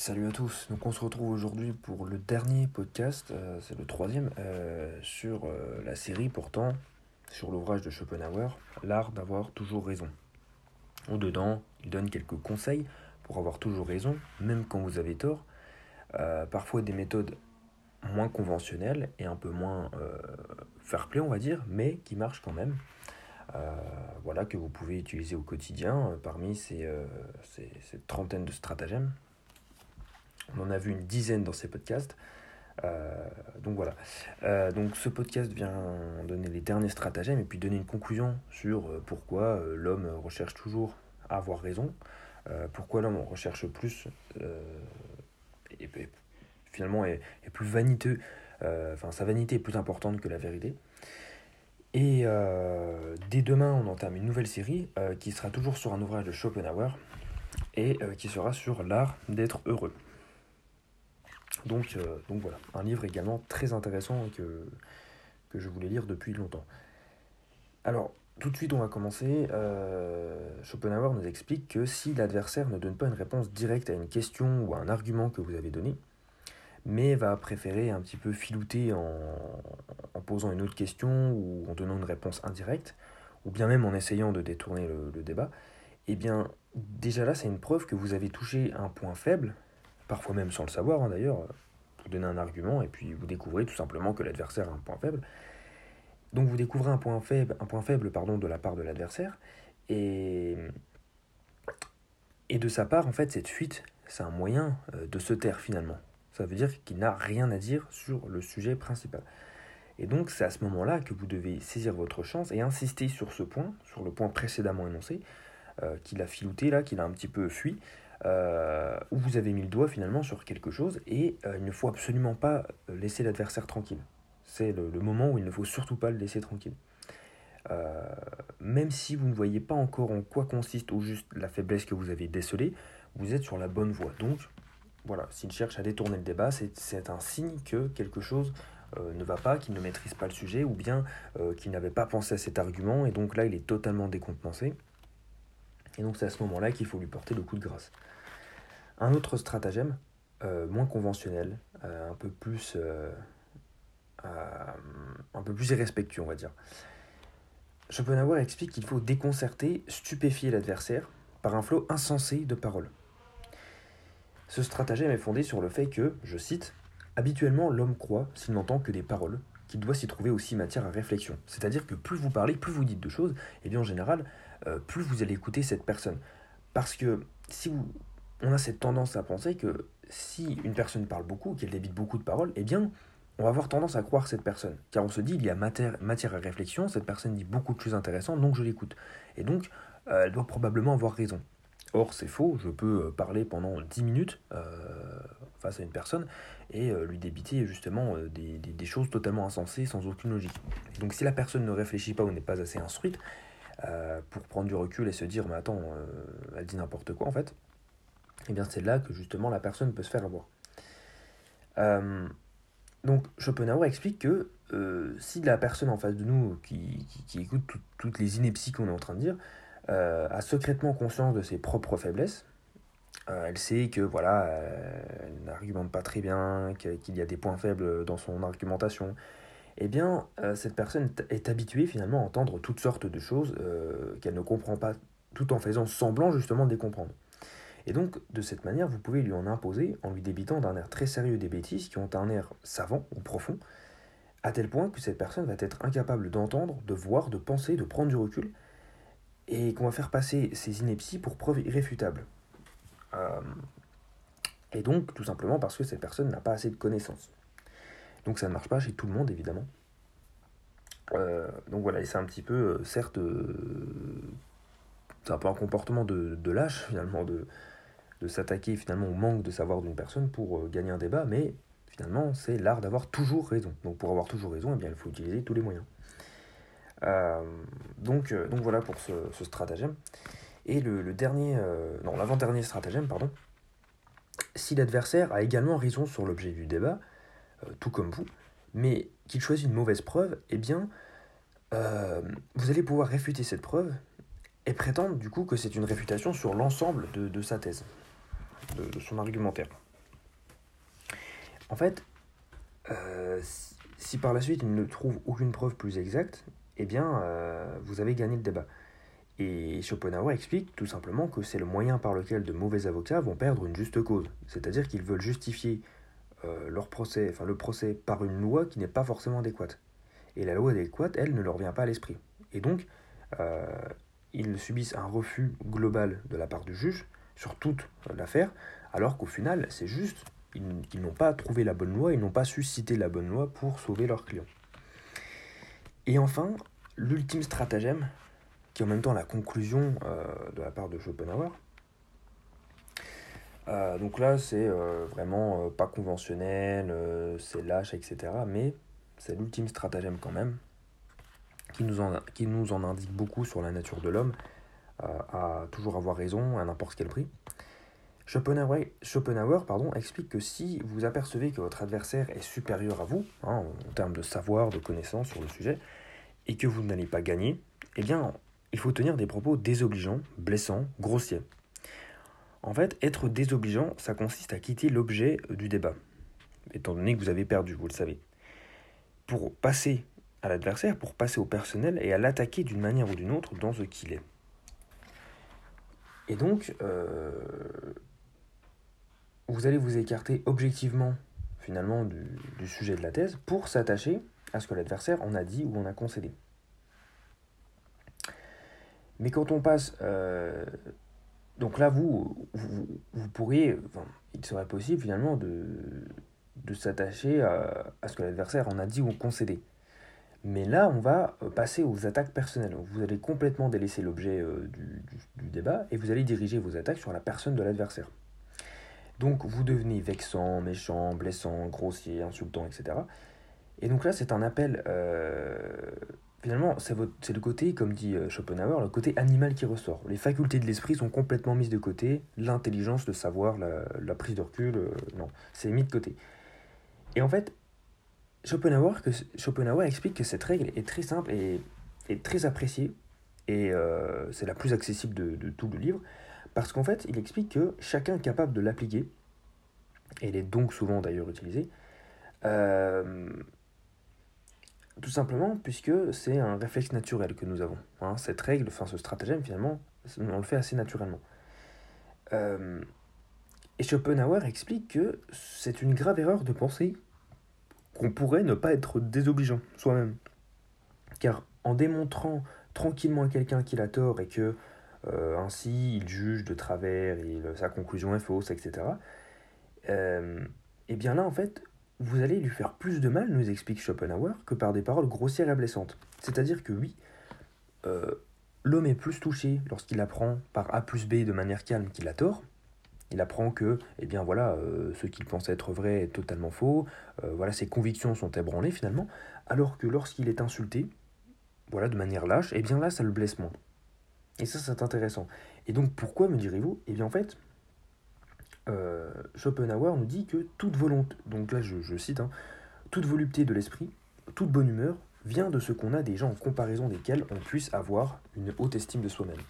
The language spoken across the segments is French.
Salut à tous, donc on se retrouve aujourd'hui pour le dernier podcast, euh, c'est le troisième, euh, sur euh, la série pourtant, sur l'ouvrage de Schopenhauer, L'art d'avoir toujours raison. Au-dedans, il donne quelques conseils pour avoir toujours raison, même quand vous avez tort, parfois des méthodes moins conventionnelles et un peu moins fair-play on va dire, mais qui marchent quand même. voilà, que vous pouvez utiliser au quotidien parmi ces, ces, cette trentaine de stratagèmes on en a vu une dizaine dans ces podcasts. Euh, donc voilà. Euh, donc ce podcast vient donner les derniers stratagèmes et puis donner une conclusion sur euh, pourquoi l'homme recherche toujours à avoir raison, pourquoi l'homme recherche plus et, finalement est, plus vaniteux, enfin sa vanité est plus importante que la vérité. Et dès demain, on entame une nouvelle série qui sera toujours sur un ouvrage de Schopenhauer et qui sera sur l'art d'être heureux. Donc, euh, donc voilà, un livre également très intéressant que, je voulais lire depuis longtemps. Alors, tout de suite, on va commencer. Euh, Schopenhauer nous explique que si l'adversaire ne donne pas une réponse directe à une question ou à un argument que vous avez donné, mais va préférer un petit peu filouter en, en, posant une autre question ou en donnant une réponse indirecte, ou bien même en essayant de détourner le, le débat, eh bien, déjà là, c'est une preuve que vous avez touché un point faible parfois même sans le savoir hein, d'ailleurs, vous donnez un argument et puis vous découvrez tout simplement que l'adversaire a un point faible. Donc vous découvrez un point faible, un point faible pardon, de la part de l'adversaire et, et de sa part en fait cette fuite c'est un moyen euh, de se taire finalement. Ça veut dire qu'il n'a rien à dire sur le sujet principal. Et donc c'est à ce moment-là que vous devez saisir votre chance et insister sur ce point, sur le point précédemment énoncé, euh, qu'il a filouté là, qu'il a un petit peu fui, euh, où vous avez mis le doigt finalement sur quelque chose et euh, il ne faut absolument pas laisser l'adversaire tranquille. C'est le, moment où il ne faut surtout pas le laisser tranquille. Euh, même si vous ne voyez pas encore en quoi consiste au juste la faiblesse que vous avez décelée, vous êtes sur la bonne voie. Donc, voilà, s'il cherche à détourner le débat, c'est un signe que quelque chose ne va pas, qu'il ne maîtrise pas le sujet, ou bien qu'il n'avait pas pensé à cet argument, et donc là, il est totalement décompensé. Et donc, c'est à ce moment-là qu'il faut lui porter le coup de grâce. Un autre stratagème, euh, moins conventionnel, euh, un, peu plus, euh, un peu plus irrespectueux, on va dire. Schopenhauer explique qu'il faut déconcerter, stupéfier l'adversaire par un flot insensé de paroles. Ce stratagème est fondé sur le fait que, je cite, Habituellement, l'homme croit, s'il n'entend que des paroles, qu'il doit s'y trouver aussi matière à réflexion. C'est-à-dire que plus vous parlez, plus vous dites de choses, et bien en général, plus vous allez écouter cette personne. Parce que si vous, on a cette tendance à penser que si une personne parle beaucoup, qu'elle débite beaucoup de paroles, eh bien, on va avoir tendance à croire cette personne. Car on se dit, il y a matière, matière à réflexion, cette personne dit beaucoup de choses intéressantes, donc je l'écoute. Et donc, euh, elle doit probablement avoir raison. Or, c'est faux, je peux euh, parler pendant 10 minutes euh, face à une personne et lui débiter justement des, des, choses totalement insensées, sans aucune logique. donc, si la personne ne réfléchit pas ou n'est pas assez instruite, pour prendre du recul et se dire, mais attends, elle dit n'importe quoi en fait, et eh bien c'est là que justement la personne peut se faire avoir. Euh, donc Schopenhauer explique que euh, si la personne en face de nous qui, écoute toutes les inepties qu'on est en train de dire euh, a secrètement conscience de ses propres faiblesses, elle sait que voilà, elle n'argumente pas très bien, qu'il y a des points faibles dans son argumentation, eh bien cette personne est habituée finalement à entendre toutes sortes de choses qu'elle ne comprend pas, tout en faisant semblant justement de les comprendre. Et donc, de cette manière, vous pouvez lui en imposer en lui débitant d'un air très sérieux des bêtises qui ont un air savant ou profond, à tel point que cette personne va être incapable d'entendre, de voir, de penser, de prendre du recul, et qu'on va faire passer ces inepties pour preuves irréfutables. Euh, et donc, tout simplement parce que cette personne n'a pas assez de connaissances. Donc ça ne marche pas chez tout le monde, évidemment. Euh, donc voilà, et c'est un petit peu, euh, certes, c'est un peu un comportement de, de lâche, finalement, de, de s'attaquer finalement au manque de savoir d'une personne pour gagner un débat, mais finalement c'est l'art d'avoir toujours raison. Donc pour avoir toujours raison, eh bien, il faut utiliser tous les moyens. Donc, donc voilà pour ce stratagème. Et le, dernier, non, l'avant-dernier stratagème, pardon. Si l'adversaire a également raison sur l'objet du débat, tout comme vous, mais qu'il choisit une mauvaise preuve, eh bien, vous allez pouvoir réfuter cette preuve et prétendre du coup que c'est une réfutation sur l'ensemble de, de sa thèse de, son argumentaire. En fait, si, par la suite il ne trouve aucune preuve plus exacte, eh bien, vous avez gagné le débat. Et Schopenhauer explique tout simplement que c'est le moyen par lequel de mauvais avocats vont perdre une juste cause. C'est-à-dire qu'ils veulent justifier leur procès, enfin le procès par une loi qui n'est pas forcément adéquate. Et la loi adéquate, elle, ne leur vient pas à l'esprit. Et donc, euh, ils subissent un refus global de la part du juge sur toute l'affaire, alors qu'au final, c'est juste qu'ils n'ont pas trouvé la bonne loi, ils n'ont pas su citer la bonne loi pour sauver leurs clients. Et enfin, l'ultime stratagème, en même temps la conclusion euh, de la part de Schopenhauer. Euh, donc là, c'est vraiment pas conventionnel, c'est lâche, etc. Mais c'est l'ultime stratagème quand même, qui nous, en, qui nous en indique beaucoup sur la nature de l'homme, euh, à toujours avoir raison à n'importe quel prix. Schopenhauer, Schopenhauer pardon, explique que si vous apercevez que votre adversaire est supérieur à vous, hein, en termes de savoir, de connaissance sur le sujet, et que vous n'allez pas gagner, eh bien, il faut tenir des propos désobligeants, blessants, grossiers. En fait, être désobligeant, ça consiste à quitter l'objet du débat, étant donné que vous avez perdu, vous le savez pour passer à l'adversaire, pour passer au personnel et à l'attaquer d'une manière ou d'une autre dans ce qu'il est. Et donc, euh, vous allez vous écarter objectivement finalement du, sujet de la thèse pour s'attacher à ce que l'adversaire en a dit ou en a concédé. Mais quand on passe... Euh, donc là, vous, vous, pourriez... il serait possible finalement de, de s'attacher à, ce que l'adversaire en a dit ou concédé. Mais là, on va euh, passer aux attaques personnelles. Vous allez complètement délaisser l'objet euh, du, débat et vous allez diriger vos attaques sur la personne de l'adversaire. Donc vous devenez vexant, méchant, blessant, grossier, insultant, etc. Et donc là, c'est un appel... finalement, c'est le côté, comme dit Schopenhauer, le côté animal qui ressort. Les facultés de l'esprit sont complètement mises de côté. L'intelligence, le savoir, la, prise de recul, non, c'est mis de côté. Et en fait, Schopenhauer, que, Schopenhauer explique que cette règle est très simple et, est très appréciée, et euh, c'est la plus accessible de, tout le livre, parce qu'en fait, il explique que chacun est capable de l'appliquer, et elle est donc souvent d'ailleurs utilisée, euh, tout simplement puisque c'est un réflexe naturel que nous avons. Hein. cette règle, enfin ce stratagème finalement, on le fait assez naturellement. Euh, et Schopenhauer explique que c'est une grave erreur de penser qu'on pourrait ne pas être désobligeant soi-même. Car en démontrant tranquillement à quelqu'un qu'il a tort et que euh, ainsi il juge de travers, et sa conclusion est fausse, etc., euh, et bien là en fait, vous allez lui faire plus de mal, nous explique Schopenhauer, que par des paroles grossières et blessantes. C'est-à-dire que oui, euh, l'homme est plus touché lorsqu'il apprend par A plus B de manière calme qu'il a tort, il apprend que, eh bien voilà, euh, ce qu'il pensait être vrai est totalement faux, euh, voilà, ses convictions sont ébranlées finalement, alors que lorsqu'il est insulté, voilà, de manière lâche, eh bien là, ça le blesse moins. Et ça, c'est intéressant. Et donc, pourquoi, me direz-vous? Eh bien, en fait, euh, Schopenhauer nous dit que toute volonté, donc là, je, cite, hein, toute volupté de l'esprit, toute bonne humeur, vient de ce qu'on a des gens en comparaison desquels on puisse avoir une haute estime de soi-même.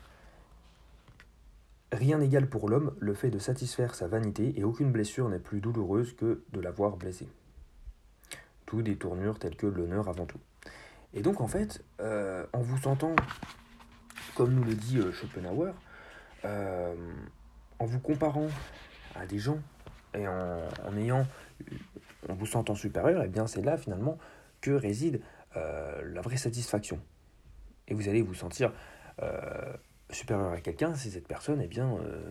Rien n'égale pour l'homme le fait de satisfaire sa vanité et aucune blessure n'est plus douloureuse que de l'avoir blessé. Tout des tournures telles que l'honneur avant tout. Et donc en fait, euh, en vous sentant, comme nous le dit euh, Schopenhauer, en vous comparant à des gens et en, ayant, en vous sentant supérieur, et eh bien c'est là finalement que réside la vraie satisfaction. Et vous allez vous sentir supérieur à quelqu'un si cette personne eh bien, euh,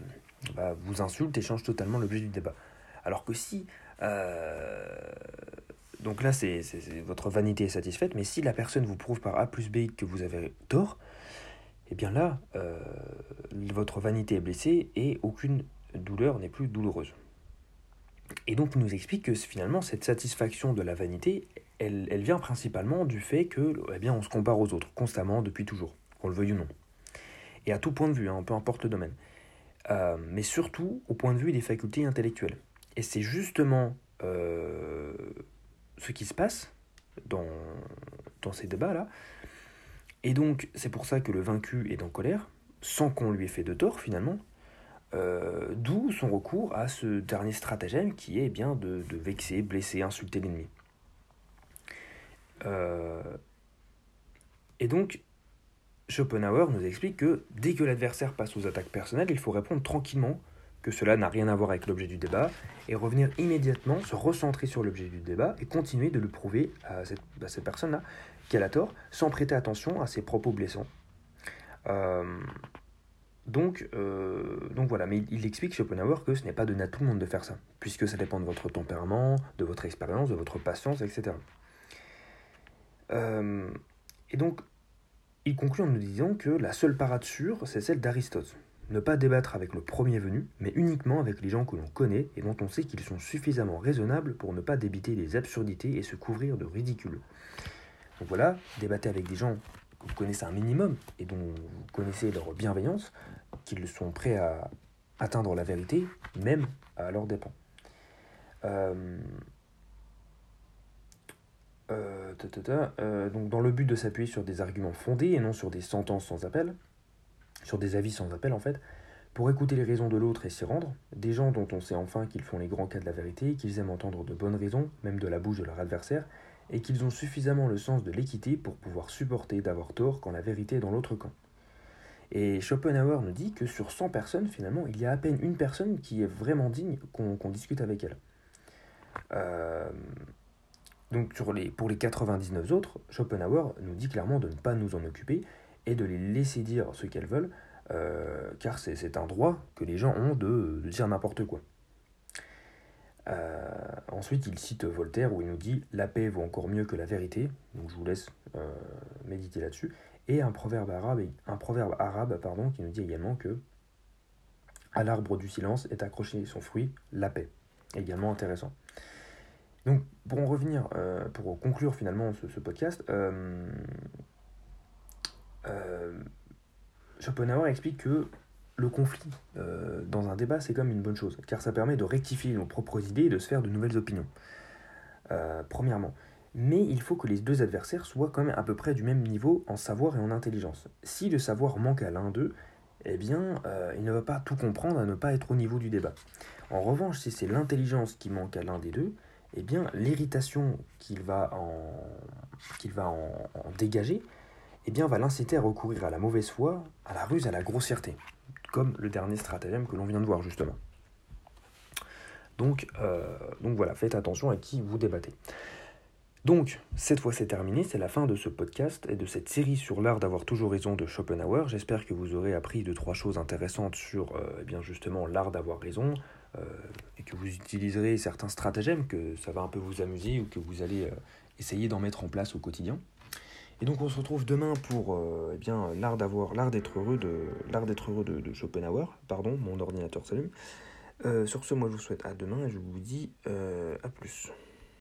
bah, vous insulte et change totalement l'objet du débat. Alors que si... Euh, donc là, c'est votre vanité est satisfaite, mais si la personne vous prouve par A plus B que vous avez tort, eh bien là, euh, votre vanité est blessée et aucune douleur n'est plus douloureuse. Et donc il nous explique que finalement cette satisfaction de la vanité, elle, elle vient principalement du fait que eh bien, on se compare aux autres constamment depuis toujours, qu'on le veuille ou non et à tout point de vue, hein, peu importe le domaine. Euh, mais surtout au point de vue des facultés intellectuelles. Et c'est justement euh, ce qui se passe dans, dans ces débats-là. Et donc, c'est pour ça que le vaincu est en colère, sans qu'on lui ait fait de tort finalement, Euh, d'où son recours à ce dernier stratagème qui est eh bien de, vexer, blesser, insulter l'ennemi. Euh, et donc, Schopenhauer nous explique que dès que l'adversaire passe aux attaques personnelles, il faut répondre tranquillement que cela n'a rien à voir avec l'objet du débat et revenir immédiatement, se recentrer sur l'objet du débat et continuer de le prouver à cette, cette personne-là qu'elle a tort sans prêter attention à ses propos blessants. Euh, donc, euh, donc voilà, mais il explique Schopenhauer que ce n'est pas donné à tout le monde de faire ça, puisque ça dépend de votre tempérament, de votre expérience, de votre patience, etc. Euh, et donc, il conclut en nous disant que la seule parade sûre, c'est celle d'Aristote. Ne pas débattre avec le premier venu, mais uniquement avec les gens que l'on connaît et dont on sait qu'ils sont suffisamment raisonnables pour ne pas débiter les absurdités et se couvrir de ridicule. Donc voilà, débattez avec des gens que vous connaissez un minimum et dont vous connaissez leur bienveillance, qu'ils sont prêts à atteindre la vérité, même à leur dépens. Euh, euh, euh, donc dans le but de s'appuyer sur des arguments fondés et non sur des sentences sans appel, sur des avis sans appel en fait, pour écouter les raisons de l'autre et s'y rendre, des gens dont on sait enfin qu'ils font les grands cas de la vérité, qu'ils aiment entendre de bonnes raisons, même de la bouche de leur adversaire, et qu'ils ont suffisamment le sens de l'équité pour pouvoir supporter d'avoir tort quand la vérité est dans l'autre camp. Et Schopenhauer nous dit que sur 100 personnes, finalement, il y a à peine une personne qui est vraiment digne qu'on discute avec elle. Euh, donc pour les 99 autres, Schopenhauer nous dit clairement de ne pas nous en occuper et de les laisser dire ce qu'elles veulent, euh, car c'est un droit que les gens ont de, dire n'importe quoi. Euh, ensuite, il cite Voltaire où il nous dit La paix vaut encore mieux que la vérité. Donc je vous laisse méditer là-dessus. Et un proverbe arabe, un proverbe arabe pardon, qui nous dit également que à l'arbre du silence est accroché son fruit, la paix. Également intéressant. Donc, pour en revenir, euh, pour conclure finalement ce, podcast, Schopenhauer explique que le conflit euh, dans un débat, c'est comme une bonne chose, car ça permet de rectifier nos propres idées et de se faire de nouvelles opinions. Euh, premièrement. Mais il faut que les deux adversaires soient quand même à peu près du même niveau en savoir et en intelligence. Si le savoir manque à l'un d'eux, eh bien, euh, il ne va pas tout comprendre à ne pas être au niveau du débat. En revanche, si c'est l'intelligence qui manque à l'un des deux, eh bien, l'irritation qu'il va en, dégager, eh bien, va l'inciter à recourir à la mauvaise foi, à la ruse, à la grossièreté comme le dernier stratagème que l'on vient de voir justement. Donc, euh, donc voilà, faites attention à qui vous débattez. Donc, cette fois c'est terminé, c'est la fin de ce podcast et de cette série sur l'art d'avoir toujours raison de Schopenhauer. J'espère que vous aurez appris deux, trois choses intéressantes sur euh, eh bien justement l'art d'avoir raison euh, et que vous utiliserez certains stratagèmes, que ça va un peu vous amuser ou que vous allez essayer d'en mettre en place au quotidien. Et donc on se retrouve demain pour euh, eh bien l'art d'avoir l'art d'être heureux de l'art d'être heureux de, Schopenhauer. Pardon, mon ordinateur s'allume. Euh, sur ce, moi je vous souhaite à demain et je vous dis euh, à plus.